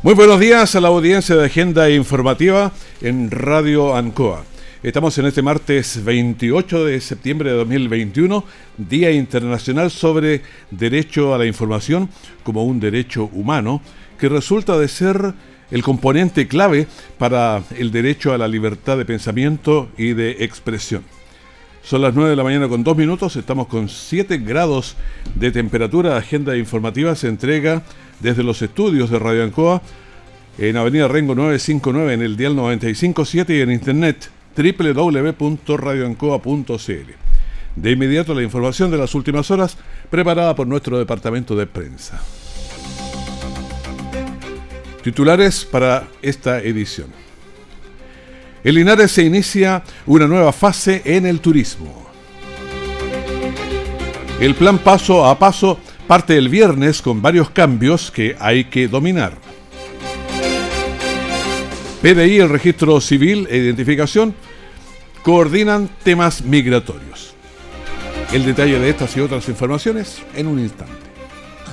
Muy buenos días a la audiencia de Agenda Informativa en Radio Ancoa. Estamos en este martes 28 de septiembre de 2021, Día Internacional sobre Derecho a la Información como un derecho humano, que resulta de ser el componente clave para el derecho a la libertad de pensamiento y de expresión. Son las 9 de la mañana con 2 minutos, estamos con 7 grados de temperatura. Agenda informativa se entrega desde los estudios de Radio Ancoa en Avenida Rengo 959 en el dial 957 y en internet www.radioancoa.cl. De inmediato la información de las últimas horas preparada por nuestro departamento de prensa. Titulares para esta edición. En Linares se inicia una nueva fase en el turismo. El plan paso a paso parte el viernes con varios cambios que hay que dominar. PDI, el registro civil e identificación coordinan temas migratorios. El detalle de estas y otras informaciones en un instante.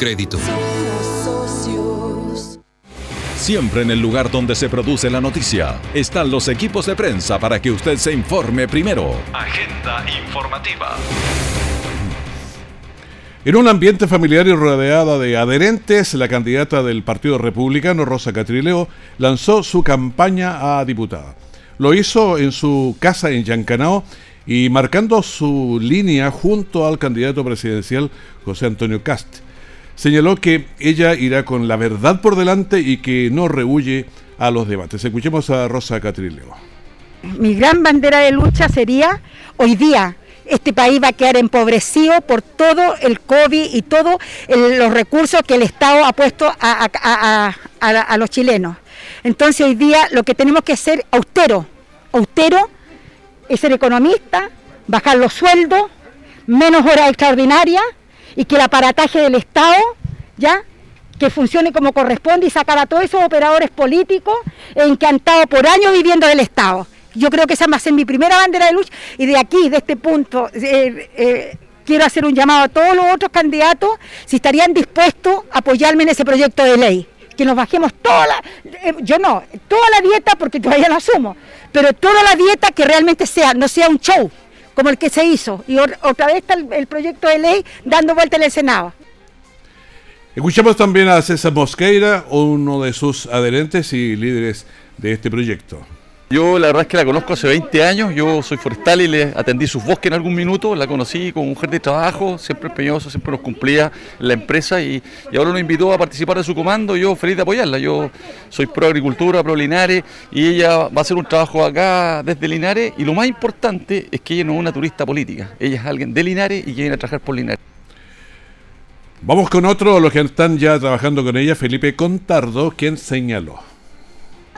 crédito. Siempre en el lugar donde se produce la noticia están los equipos de prensa para que usted se informe primero. Agenda informativa. En un ambiente familiar y rodeada de adherentes, la candidata del Partido Republicano, Rosa Catrileo, lanzó su campaña a diputada. Lo hizo en su casa en Yancanao y marcando su línea junto al candidato presidencial José Antonio Cast. Señaló que ella irá con la verdad por delante y que no rehuye a los debates. Escuchemos a Rosa Catrileo. Mi gran bandera de lucha sería hoy día este país va a quedar empobrecido por todo el COVID y todos los recursos que el Estado ha puesto a, los chilenos. Entonces hoy día lo que tenemos que hacer austero, austero es ser economista, bajar los sueldos, menos horas extraordinarias y que el aparataje del Estado, ¿ya? que funcione como corresponde y sacar a todos esos operadores políticos en por años viviendo del Estado. Yo creo que esa va a ser mi primera bandera de lucha y de aquí, de este punto, eh, eh, quiero hacer un llamado a todos los otros candidatos si estarían dispuestos a apoyarme en ese proyecto de ley. Que nos bajemos toda la, eh, yo no, toda la dieta porque todavía la asumo, pero toda la dieta que realmente sea, no sea un show como el que se hizo. Y otra vez está el, proyecto de ley dando vuelta en el Senado. Escuchamos también a César Mosqueira, uno de sus adherentes y líderes de este proyecto. Yo la verdad es que la conozco hace 20 años, yo soy forestal y le atendí sus bosques en algún minuto, la conocí como mujer de trabajo, siempre empeñoso, siempre nos cumplía la empresa y, ahora nos invitó a participar de su comando, yo feliz de apoyarla, yo soy pro agricultura, pro Linares y ella va a hacer un trabajo acá desde Linares y lo más importante es que ella no es una turista política, ella es alguien de Linares y viene a trabajar por Linares. Vamos con otro, los que están ya trabajando con ella, Felipe Contardo, quien señaló.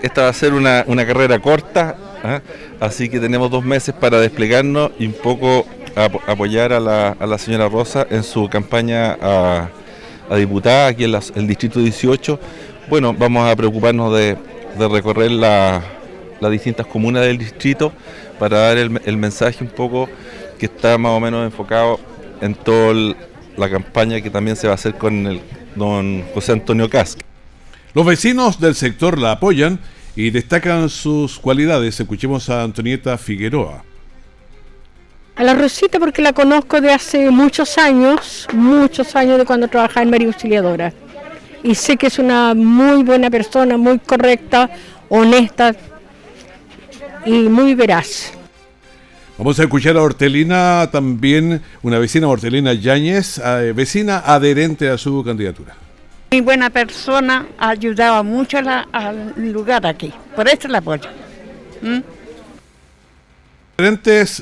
Esta va a ser una, carrera corta, ¿ah? así que tenemos dos meses para desplegarnos y un poco apoyar a la, señora Rosa en su campaña a, diputada aquí en el Distrito 18. Bueno, vamos a preocuparnos de, recorrer la, las distintas comunas del distrito para dar el, mensaje un poco que está más o menos enfocado en toda la campaña que también se va a hacer con el don José Antonio Casc. Los vecinos del sector la apoyan y destacan sus cualidades. Escuchemos a Antonieta Figueroa. A la Rosita porque la conozco de hace muchos años, muchos años de cuando trabajaba en María Auxiliadora. Y sé que es una muy buena persona, muy correcta, honesta y muy veraz. Vamos a escuchar a Hortelina también, una vecina Hortelina Yáñez, eh, vecina adherente a su candidatura. Muy buena persona, ha ayudado mucho al lugar aquí, por eso la apoyo. ¿Mm?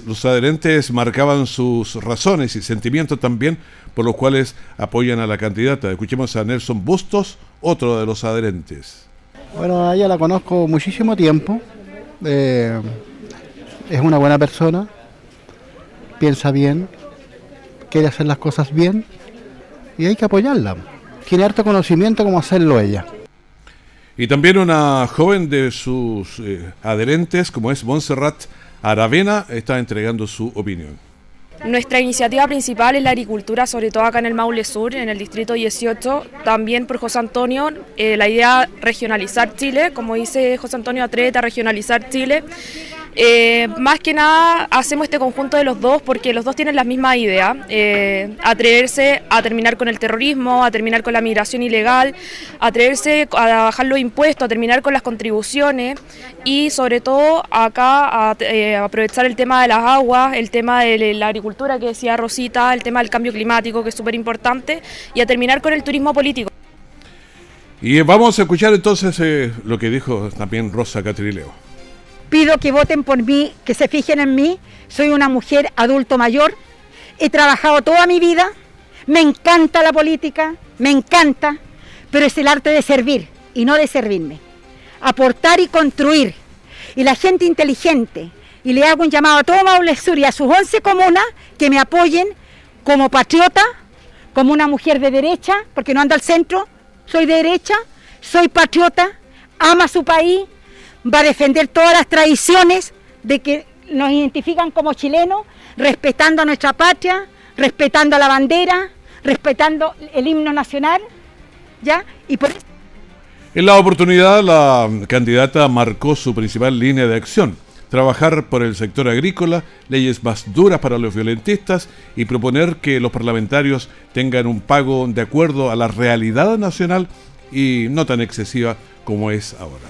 Los adherentes marcaban sus razones y sentimientos también por los cuales apoyan a la candidata. Escuchemos a Nelson Bustos, otro de los adherentes. Bueno, a ella la conozco muchísimo tiempo. Eh, es una buena persona, piensa bien, quiere hacer las cosas bien y hay que apoyarla. Tiene harto conocimiento cómo hacerlo ella. Y también una joven de sus eh, adherentes, como es Montserrat Aravena está entregando su opinión. Nuestra iniciativa principal es la agricultura, sobre todo acá en el Maule Sur, en el distrito 18. También por José Antonio, eh, la idea regionalizar Chile, como dice José Antonio Atreta, regionalizar Chile. Eh, más que nada hacemos este conjunto de los dos porque los dos tienen la misma idea, eh, atreverse a terminar con el terrorismo, a terminar con la migración ilegal, atreverse a bajar los impuestos, a terminar con las contribuciones y sobre todo acá a, eh, aprovechar el tema de las aguas, el tema de la agricultura que decía Rosita, el tema del cambio climático que es súper importante y a terminar con el turismo político. Y vamos a escuchar entonces lo que dijo también Rosa Catrileo. Pido que voten por mí, que se fijen en mí. Soy una mujer adulto mayor. He trabajado toda mi vida. Me encanta la política, me encanta, pero es el arte de servir y no de servirme. Aportar y construir. Y la gente inteligente. Y le hago un llamado a todo Maule Sur y a sus 11 comunas que me apoyen como patriota, como una mujer de derecha, porque no ando al centro, soy de derecha, soy patriota, ama su país, va a defender todas las tradiciones de que nos identifican como chilenos, respetando a nuestra patria, respetando a la bandera, respetando el himno nacional, ¿ya? Y por En la oportunidad, la candidata marcó su principal línea de acción, trabajar por el sector agrícola, leyes más duras para los violentistas y proponer que los parlamentarios tengan un pago de acuerdo a la realidad nacional y no tan excesiva como es ahora.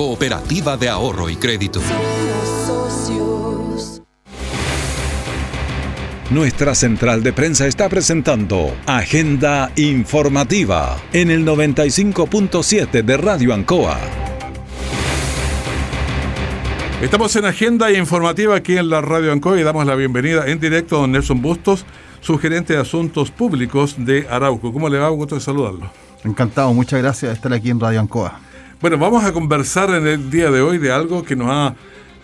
Cooperativa de Ahorro y Crédito. Nuestra central de prensa está presentando Agenda Informativa en el 95.7 de Radio Ancoa. Estamos en Agenda Informativa aquí en la Radio Ancoa y damos la bienvenida en directo a don Nelson Bustos, gerente de Asuntos Públicos de Arauco. ¿Cómo le va? Un gusto de saludarlo. Encantado, muchas gracias de estar aquí en Radio Ancoa. Bueno, vamos a conversar en el día de hoy de algo que nos ha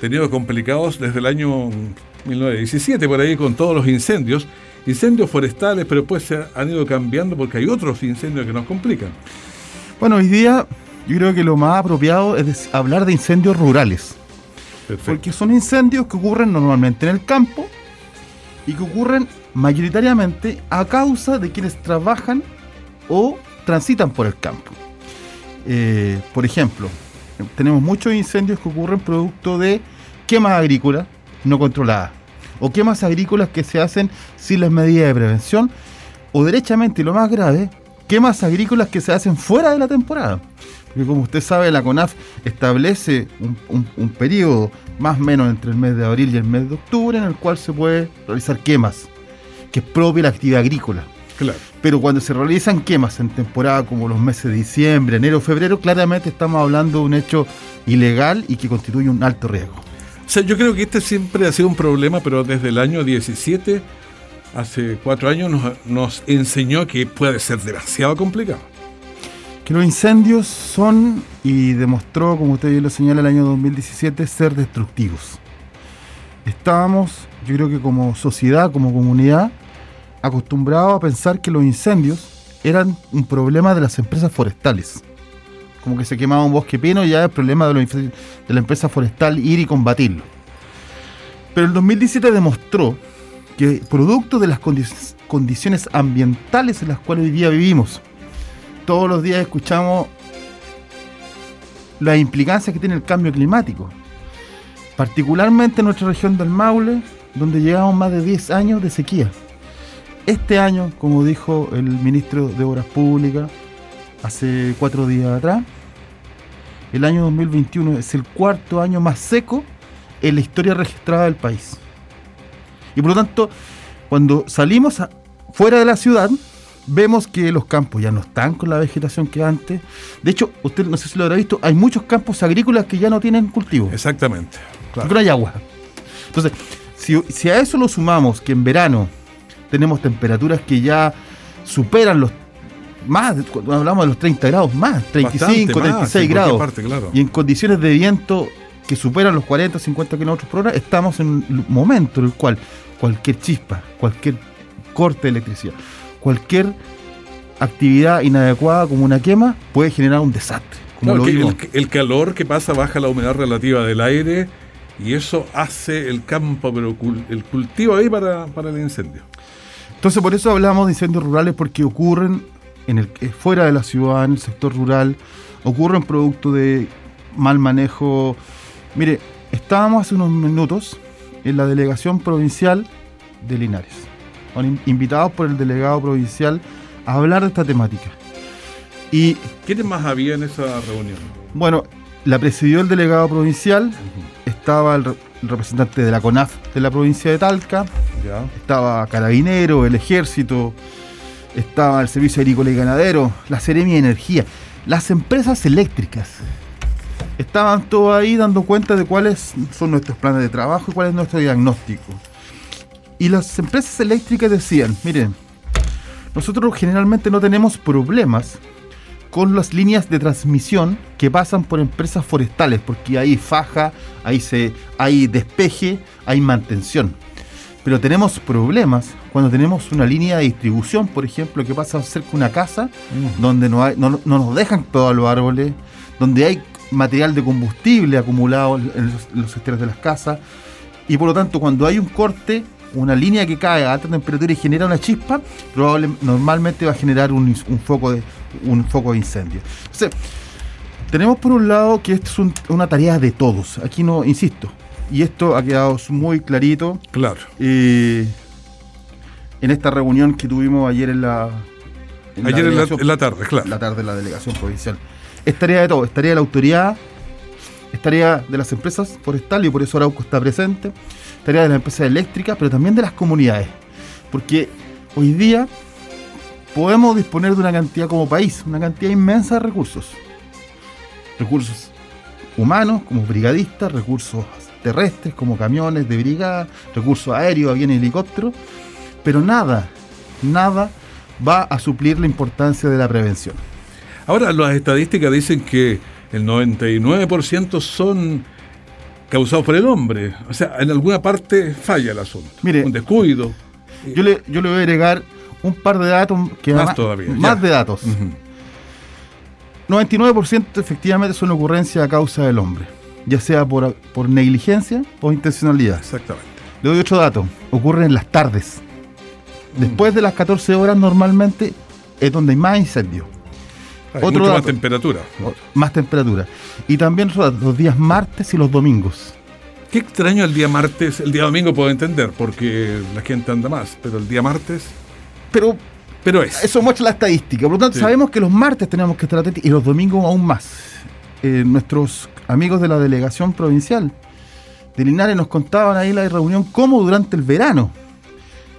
tenido complicados desde el año 1917, por ahí con todos los incendios. Incendios forestales, pero después se han ido cambiando porque hay otros incendios que nos complican. Bueno, hoy día yo creo que lo más apropiado es hablar de incendios rurales. Porque son incendios que ocurren normalmente en el campo y que ocurren mayoritariamente a causa de quienes trabajan o transitan por el campo. Eh, por ejemplo, tenemos muchos incendios que ocurren producto de quemas agrícolas no controladas o quemas agrícolas que se hacen sin las medidas de prevención o derechamente, lo más grave, quemas agrícolas que se hacen fuera de la temporada. Porque como usted sabe, la CONAF establece un, un periodo más o menos entre el mes de abril y el mes de octubre en el cual se puede realizar quemas que es propia la actividad agrícola. Claro. Pero cuando se realizan quemas en temporada como los meses de diciembre, enero, febrero, claramente estamos hablando de un hecho ilegal y que constituye un alto riesgo. O sea, yo creo que este siempre ha sido un problema, pero desde el año 17, hace cuatro años, nos, nos enseñó que puede ser demasiado complicado. Que los incendios son, y demostró, como usted bien lo señala, el año 2017, ser destructivos. Estábamos, yo creo que como sociedad, como comunidad, acostumbrados a pensar que los incendios eran un problema de las empresas forestales. Como que se quemaba un bosque pino y ya es problema de, la empresa forestal ir y combatirlo. Pero el 2017 demostró que producto de las condi- condiciones ambientales en las cuales hoy día vivimos, todos los días escuchamos las implicancias que tiene el cambio climático. Particularmente en nuestra región del Maule, donde llevamos más de 10 años de sequía. Este año, como dijo el ministro de Obras Públicas hace cuatro días atrás, el año 2021 es el cuarto año más seco en la historia registrada del país. Y por lo tanto, cuando salimos a- fuera de la ciudad, vemos que los campos ya no están con la vegetación que antes. De hecho, usted no sé si lo habrá visto, hay muchos campos agrícolas que ya no tienen cultivo. Exactamente. Porque no hay agua. Entonces, si, si a eso lo sumamos que en verano tenemos temperaturas que ya superan los más, cuando hablamos de los 30 grados, más, 35, Bastante más, 36 en cualquier grados. parte, claro. Y en condiciones de viento que superan los 40, 50 kilómetros por hora, estamos en un momento en el cual cualquier chispa, cualquier corte de electricidad, cualquier actividad inadecuada como una quema puede generar un desastre. Como Claro, lo que vimos. el, el calor que pasa baja la humedad relativa del aire y eso hace el campo, pero el cultivo ahí para, para el incendio. Entonces por eso hablamos de incendios rurales porque ocurren en el eh, fuera de la ciudad, en el sector rural, ocurren producto de mal manejo. Mire, estábamos hace unos minutos en la delegación provincial de Linares, invitados por el delegado provincial a hablar de esta temática. Y ¿Quiénes más había en esa reunión? bueno, la presidió el delegado provincial, estaba el representante de la CONAF de la provincia de Talca, Ya. estaba Carabinero, el Ejército, estaba el Servicio Agrícola y Ganadero, la Seremia de Energía, las empresas eléctricas. Estaban todos ahí dando cuenta de cuáles son nuestros planes de trabajo y cuál es nuestro diagnóstico. Y las empresas eléctricas decían, miren, nosotros generalmente no tenemos problemas con las líneas de transmisión que pasan por empresas forestales, porque hay faja, hay, se, hay despeje, hay mantención. Pero tenemos problemas cuando tenemos una línea de distribución, por ejemplo, que pasa cerca de una casa, donde no, hay, no, no nos dejan todos los árboles, donde hay material de combustible acumulado en los, en los sistemas de las casas, y por lo tanto cuando hay un corte, una línea que cae a alta temperatura y genera una chispa, probablemente normalmente va a generar un, un foco de un foco de incendio. Entonces, tenemos por un lado que esto es un- una tarea de todos. Aquí no, insisto, y esto ha quedado muy clarito. Claro. eh, en esta reunión que tuvimos ayer en la. Ayer en la- delegación- en la tarde, claro. La tarde en la delegación provincial. Es tarea de todos, es tarea de la autoridad, es tarea de las empresas forestales y por eso Arauco está presente, es tarea de las empresas eléctricas, pero también de las comunidades. Porque hoy día podemos disponer de una cantidad como país, una cantidad inmensa de recursos. Recursos humanos como brigadistas, recursos terrestres como camiones de brigada, recursos aéreos, aviones, helicópteros, pero nada, nada va a suplir la importancia de la prevención. Ahora, las estadísticas dicen que el 99% son causados por el hombre. O sea, en alguna parte falla el asunto. Mire, un descuido. Yo le, yo le voy a agregar un par de datos que Más además- todavía, Más de datos. 99% efectivamente son ocurrencias a causa del hombre, ya sea por, por negligencia o intencionalidad. Exactamente. Le doy otro dato. Ocurre en las tardes. Después de las 14 horas normalmente es donde hay más incendios. Hay Otro mucho más dato. temperatura. O- Más temperatura. Y también los días martes y los domingos. Qué extraño el día martes, el día domingo puedo entender, porque la gente anda más, pero el día martes. Pero, pero es. Eso muestra la estadística. Por lo tanto, Sí. sabemos que los martes tenemos que estar atentos y los domingos aún más. Eh, nuestros amigos de la delegación provincial de Linares nos contaban ahí la reunión cómo durante el verano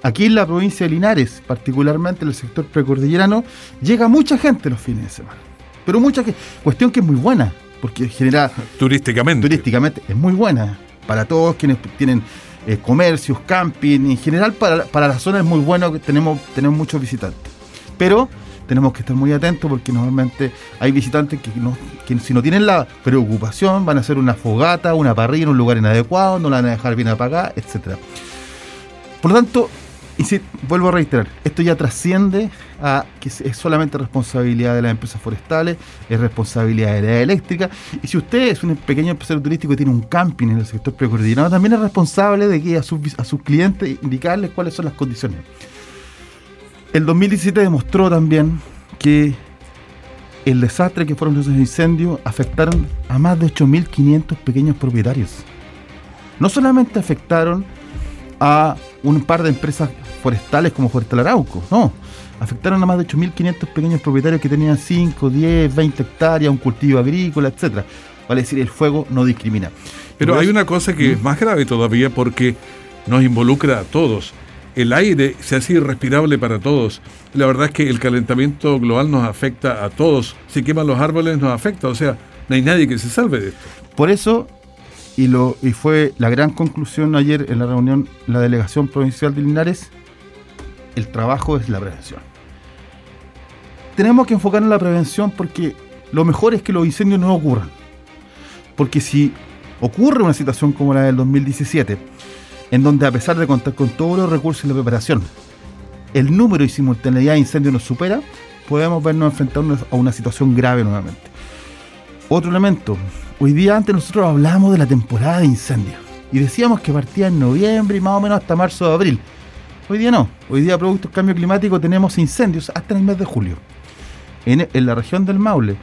aquí en la provincia de Linares, particularmente en el sector precordillerano, llega mucha gente los fines de semana. Pero mucha gente, cuestión que es muy buena, porque genera... Turísticamente. Turísticamente es muy buena para todos quienes tienen eh, comercios, camping, en general para, para la zona es muy bueno que tenemos, tenemos muchos visitantes. Pero tenemos que estar muy atentos porque normalmente hay visitantes que, no, que si no tienen la preocupación van a hacer una fogata, una parrilla en un lugar inadecuado, no la van a dejar bien apagada, etcétera. Por lo tanto, y si, vuelvo a reiterar, esto ya trasciende a que es solamente responsabilidad de las empresas forestales, es responsabilidad de la eléctrica. Y si usted es un pequeño empresario turístico y tiene un camping en el sector precoordinado, también es responsable de que a sus, a sus clientes indicarles cuáles son las condiciones. El 2017 demostró también que el desastre que fueron los incendios afectaron a más de 8.500 pequeños propietarios. No solamente afectaron a un par de empresas forestales como Forestal Arauco, no. Afectaron a más de 8.500 pequeños propietarios que tenían 5, 10, 20 hectáreas, un cultivo agrícola, etcétera. Vale decir, el fuego no discrimina. Pero hay una cosa que es más grave todavía porque nos involucra a todos. El aire se hace irrespirable para todos. La verdad es que el calentamiento global nos afecta a todos. Si queman los árboles nos afecta. O sea, no hay nadie que se salve de esto. Por eso y, lo, y fue la gran conclusión ayer en la reunión, la delegación provincial de Linares, el trabajo es la prevención. Tenemos que enfocar en la prevención porque lo mejor es que los incendios no ocurran. Porque si ocurre una situación como la del 2017, en donde a pesar de contar con todos los recursos y la preparación, el número y simultaneidad de incendios nos supera, podemos vernos enfrentados a una situación grave nuevamente. Otro elemento, Hoy día antes nosotros hablábamos de la temporada de incendios y decíamos que partía en noviembre y más o menos hasta marzo o abril. Hoy día no. Hoy día, producto del cambio climático, tenemos incendios hasta el mes de julio. En, la región del Maule,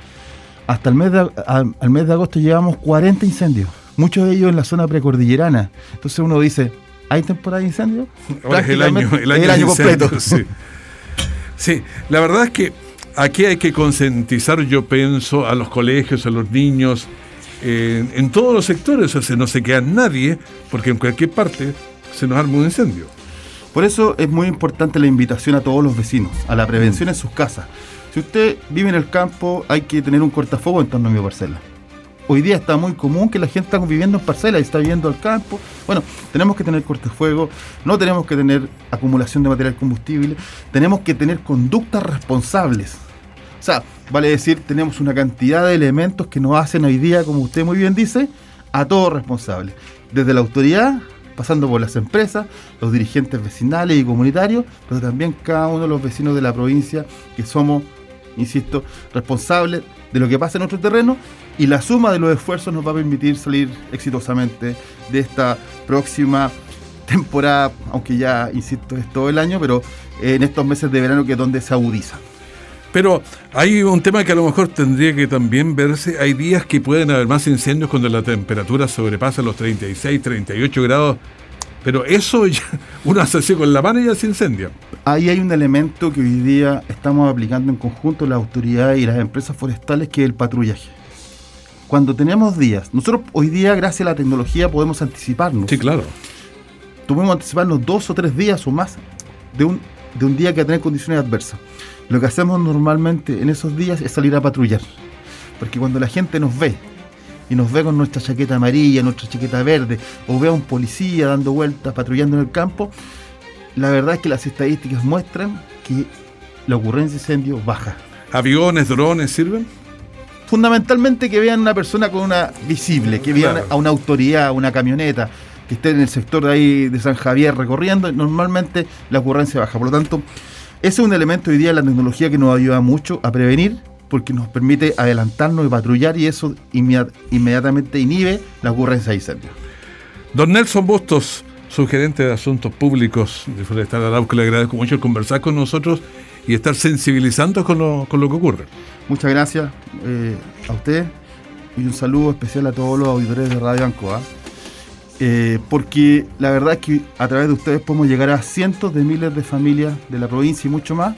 hasta el mes de, al, mes de agosto llevamos 40 incendios. Muchos de ellos en la zona precordillerana. Entonces uno dice, ¿hay temporada de incendios? es el año, el año, completo. Sí. sí, la verdad es que aquí hay que concientizar, yo pienso, a los colegios, a los niños, en, todos los sectores, o sea, no se queda nadie, porque en cualquier parte se nos arma un incendio. Por eso es muy importante la invitación a todos los vecinos, a la prevención en sus casas. Si usted vive en el campo, hay que tener un cortafuego en torno a mi parcela. Hoy día está muy común que la gente está viviendo en parcela y está viviendo al campo. Bueno, tenemos que tener cortafuego, no tenemos que tener acumulación de material combustible, tenemos que tener conductas responsables. O sea, Vale decir, tenemos una cantidad de elementos que nos hacen hoy día, como usted muy bien dice, a todos responsables. Desde la autoridad, pasando por las empresas, los dirigentes vecinales y comunitarios, pero también cada uno de los vecinos de la provincia que somos, insisto, responsables de lo que pasa en nuestro terreno y la suma de los esfuerzos nos va a permitir salir exitosamente de esta próxima temporada, aunque ya, insisto, es todo el año, pero en estos meses de verano que es donde se agudiza. Pero hay un tema que a lo mejor tendría que también verse. Hay días que pueden haber más incendios cuando la temperatura sobrepasa los 36, 38 grados. Pero eso ya, uno hace así con la mano y ya se incendia. Ahí hay un elemento que hoy día estamos aplicando en conjunto las autoridades y las empresas forestales, que es el patrullaje. Cuando tenemos días, nosotros hoy día, gracias a la tecnología, podemos anticiparnos. Sí, claro. Tuvimos anticiparnos dos o tres días o más de un, de un día que va a tener condiciones adversas. Lo que hacemos normalmente en esos días es salir a patrullar. Porque cuando la gente nos ve y nos ve con nuestra chaqueta amarilla, nuestra chaqueta verde, o ve a un policía dando vueltas, patrullando en el campo, la verdad es que las estadísticas muestran que la ocurrencia de incendio baja. ¿Aviones, drones sirven? Fundamentalmente que vean una persona con una visible, que vean a una autoridad, una camioneta, que esté en el sector de ahí de San Javier recorriendo, normalmente la ocurrencia baja. Por lo tanto, ese es un elemento hoy día de la tecnología que nos ayuda mucho a prevenir porque nos permite adelantarnos y patrullar y eso inmediatamente inhibe la ocurrencia de incendios. Don Nelson Bustos, subgerente de Asuntos Públicos de Forestal Arauco, le agradezco mucho conversar con nosotros y estar sensibilizando con lo, con lo que ocurre. Muchas gracias eh, a usted y un saludo especial a todos los auditores de Radio Ancoa. Eh, porque la verdad es que a través de ustedes podemos llegar a cientos de miles de familias de la provincia y mucho más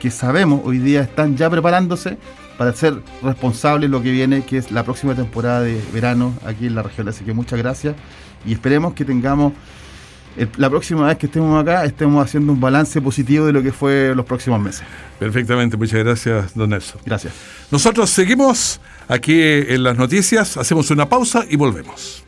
que sabemos hoy día están ya preparándose para ser responsables lo que viene, que es la próxima temporada de verano aquí en la región. Así que muchas gracias y esperemos que tengamos la próxima vez que estemos acá estemos haciendo un balance positivo de lo que fue los próximos meses. Perfectamente, muchas gracias, don Nelson. Gracias. Nosotros seguimos aquí en las noticias, hacemos una pausa y volvemos.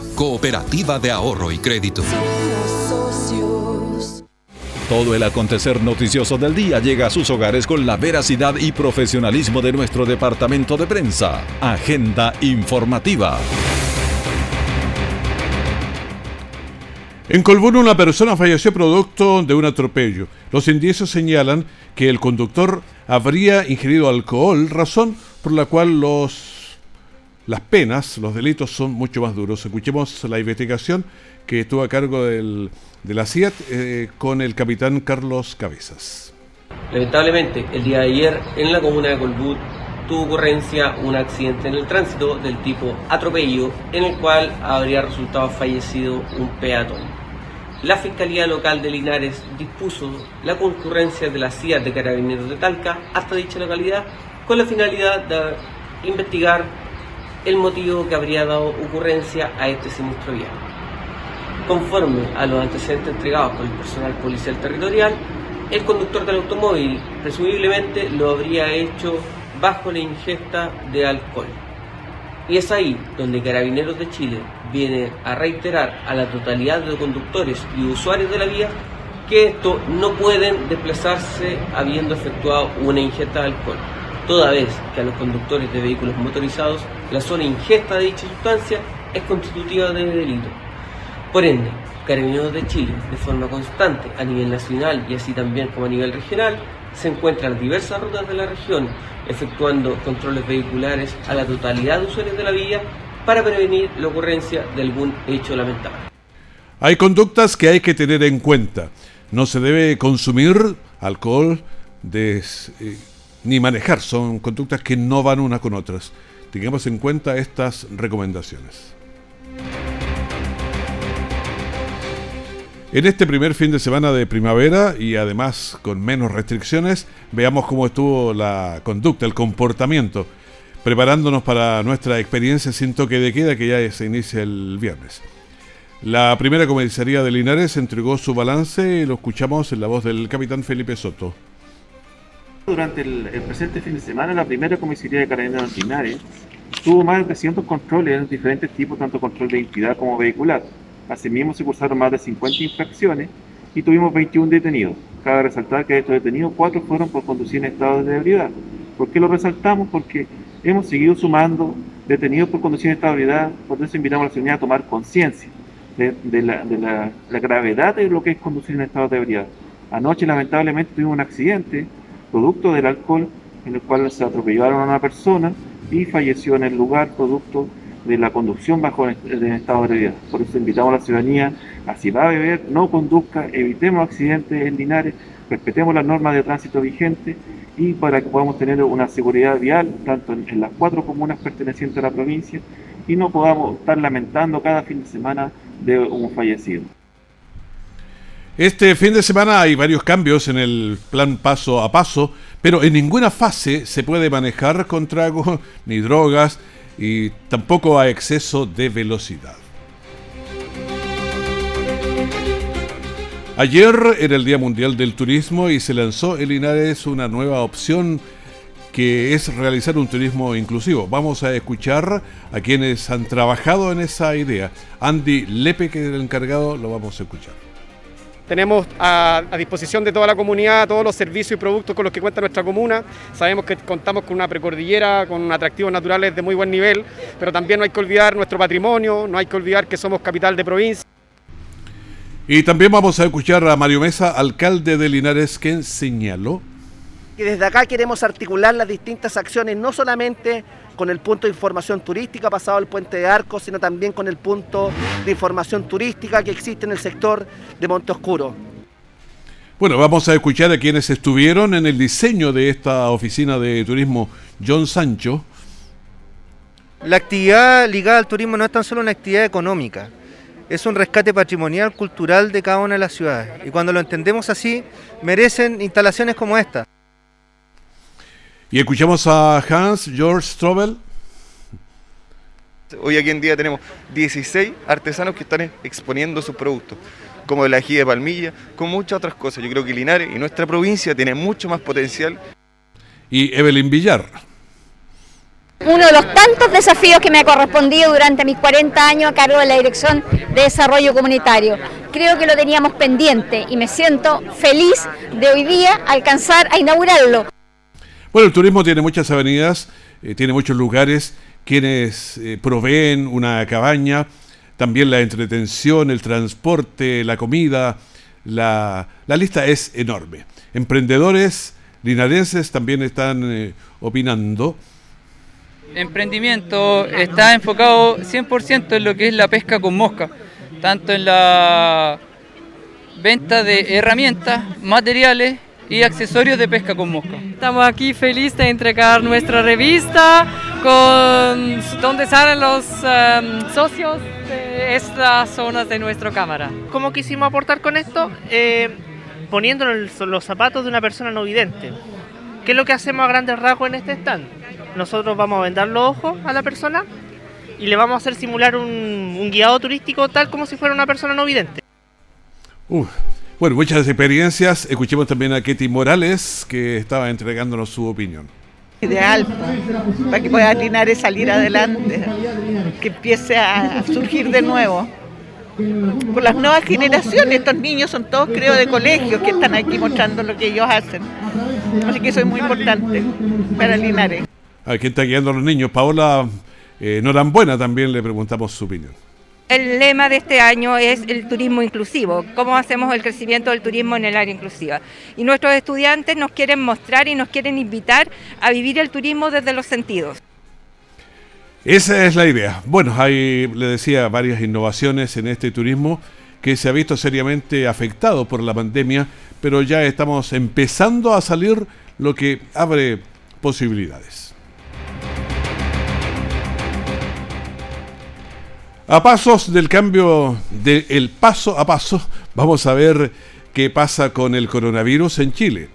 Cooperativa de Ahorro y Crédito. Todo el acontecer noticioso del día llega a sus hogares con la veracidad y profesionalismo de nuestro departamento de prensa. Agenda informativa. En Colbún una persona falleció producto de un atropello. Los indicios señalan que el conductor habría ingerido alcohol, razón por la cual los las penas, los delitos son mucho más duros. Escuchemos la investigación que estuvo a cargo del, de la CIAT eh, con el capitán Carlos Cabezas. Lamentablemente, el día de ayer en la comuna de Colbut tuvo ocurrencia un accidente en el tránsito del tipo atropello, en el cual habría resultado fallecido un peatón. La Fiscalía Local de Linares dispuso la concurrencia de la CIAT de Carabineros de Talca hasta dicha localidad con la finalidad de investigar el motivo que habría dado ocurrencia a este sinistro vial. Conforme a los antecedentes entregados por el personal policial territorial, el conductor del automóvil presumiblemente lo habría hecho bajo la ingesta de alcohol. Y es ahí donde Carabineros de Chile viene a reiterar a la totalidad de conductores y usuarios de la vía que esto no pueden desplazarse habiendo efectuado una ingesta de alcohol toda vez que a los conductores de vehículos motorizados la sola ingesta de dicha sustancia es constitutiva de delito. Por ende, Carabineros de Chile, de forma constante a nivel nacional y así también como a nivel regional, se encuentran diversas rutas de la región efectuando controles vehiculares a la totalidad de usuarios de la vía para prevenir la ocurrencia de algún hecho lamentable. Hay conductas que hay que tener en cuenta. No se debe consumir alcohol eh, ni manejar. Son conductas que no van unas con otras. Tengamos en cuenta estas recomendaciones. En este primer fin de semana de primavera y además con menos restricciones, veamos cómo estuvo la conducta, el comportamiento, preparándonos para nuestra experiencia sin toque de queda que ya se inicia el viernes. La primera comisaría de Linares entregó su balance y lo escuchamos en la voz del capitán Felipe Soto. Durante el, presente fin de semana, la primera comisaría de Carabineros Linares tuvo más de 300 controles en diferentes tipos, tanto control de identidad como vehicular. Asimismo, se cursaron más de 50 infracciones y tuvimos 21 detenidos. Cabe resaltar que de estos detenidos, 4 fueron por conducir en estado de ebriedad. ¿Por qué lo resaltamos? Porque hemos seguido sumando detenidos por conducir en estado de ebriedad, por eso invitamos a la ciudadanía a tomar conciencia de, la, la gravedad de lo que es conducir en estado de ebriedad. Anoche, lamentablemente, tuvimos un accidente producto del alcohol en el cual se atropellaron a una persona y falleció en el lugar producto de la conducción bajo el estado de vida. Por eso invitamos a la ciudadanía a si va a beber, no conduzca, evitemos accidentes en Linares, respetemos las normas de tránsito vigentes y para que podamos tener una seguridad vial tanto en, en las cuatro comunas pertenecientes a la provincia y no podamos estar lamentando cada fin de semana de un fallecido. Este fin de semana hay varios cambios en el plan paso a paso, pero en ninguna fase se puede manejar con trago ni drogas y tampoco a exceso de velocidad. Ayer era el Día Mundial del Turismo y se lanzó en Linares una nueva opción que es realizar un turismo inclusivo. Vamos a escuchar a quienes han trabajado en esa idea. Andy Lepe, que es el encargado, lo vamos a escuchar. Tenemos a, disposición de toda la comunidad todos los servicios y productos con los que cuenta nuestra comuna. Sabemos que contamos con una precordillera, con atractivos naturales de muy buen nivel, pero también no hay que olvidar nuestro patrimonio, no hay que olvidar que somos capital de provincia. Y también vamos a escuchar a Mario Mesa, alcalde de Linares, quien señaló que desde acá queremos articular las distintas acciones, no solamente con el punto de información turística pasado el puente de Arcos, sino también con el punto de información turística que existe en el sector de Monte Oscuro. Bueno, vamos a escuchar a quienes estuvieron en el diseño de esta oficina de turismo John Sancho. La actividad ligada al turismo no es tan solo una actividad económica, es un rescate patrimonial, cultural de cada una de las ciudades. Y cuando lo entendemos así, merecen instalaciones como esta. Y escuchamos a Hans Georg Strobel. Hoy aquí en día tenemos 16 artesanos que están exponiendo sus productos, como el ají de palmilla, con muchas otras cosas. Yo creo que Linares y nuestra provincia tiene mucho más potencial. Y Evelyn Villar. Uno de los tantos desafíos que me ha correspondido durante mis 40 años a cargo de la Dirección de Desarrollo Comunitario. Creo que lo teníamos pendiente y me siento feliz de hoy día alcanzar a inaugurarlo. Bueno, el turismo tiene muchas avenidas, eh, tiene muchos lugares quienes eh, proveen una cabaña, también la entretención, el transporte, la comida, la, la lista es enorme. Emprendedores linarenses también están eh, opinando. Emprendimiento está enfocado 100% en lo que es la pesca con mosca, tanto en la venta de herramientas, materiales y accesorios de pesca con mosca. Estamos aquí felices de entregar nuestra revista con donde salen los em, socios de estas zonas de nuestra cámara. ¿Cómo quisimos aportar con esto? Eh, poniéndonos los zapatos de una persona no vidente. ¿Qué es lo que hacemos a grandes rasgos en este stand? Nosotros vamos a vendar los ojos a la persona y le vamos a hacer simular un, un guiado turístico tal como si fuera una persona no vidente. Uf, bueno, muchas experiencias. Escuchemos también a Ketty Morales, que estaba entregándonos su opinión. Ideal para que pueda Linares salir adelante, que empiece a surgir de nuevo. Por las nuevas generaciones, estos niños son todos, creo, de colegios que están aquí mostrando lo que ellos hacen. Así que eso es muy importante para Linares. ¿A quién está guiando a los niños? Paola eh, Norambuena también le preguntamos su opinión. El lema de este año es el turismo inclusivo, cómo hacemos el crecimiento del turismo en el área inclusiva. Y nuestros estudiantes nos quieren mostrar y nos quieren invitar a vivir el turismo desde los sentidos. Esa es la idea. Bueno, hay, le decía, varias innovaciones en este turismo que se ha visto seriamente afectado por la pandemia, pero ya estamos empezando a salir lo que abre posibilidades. A pasos del cambio del paso a paso, vamos a ver qué pasa con el coronavirus en Chile.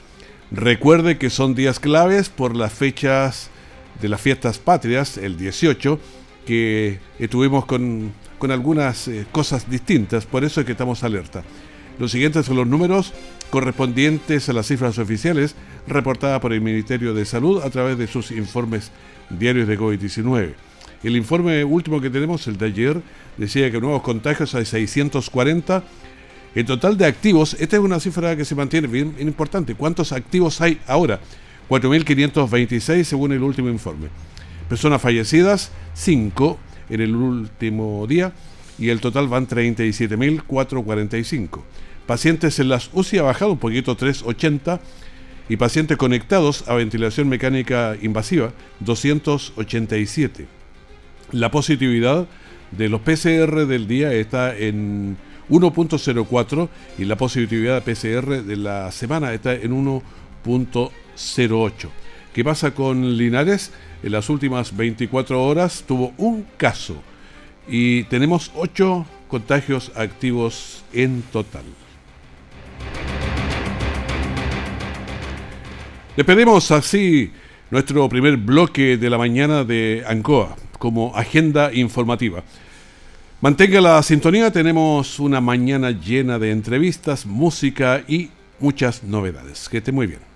Recuerde que son días claves por las fechas de las fiestas patrias, el 18, que estuvimos con, con algunas eh, cosas distintas, por eso es que estamos alerta. Los siguientes son los números correspondientes a las cifras oficiales reportadas por el Ministerio de Salud a través de sus informes diarios de COVID-19. El informe último que tenemos, el de ayer, decía que nuevos contagios hay 640. El total de activos, esta es una cifra que se mantiene bien, importante. ¿Cuántos activos hay ahora? 4.526 según el último informe. Personas fallecidas, 5 en el último día y el total van 37.445. Pacientes en las UCI ha bajado un poquito, 380 y pacientes conectados a ventilación mecánica invasiva, 287. La positividad de los PCR del día está en 1.04 y la positividad PCR de la semana está en 1.08. ¿Qué pasa con Linares? En las últimas 24 horas tuvo un caso y tenemos 8 contagios activos en total. Le pedimos así nuestro primer bloque de la mañana de Ancoa como agenda informativa. Mantenga la sintonía, tenemos una mañana llena de entrevistas, música y muchas novedades. Que esté muy bien.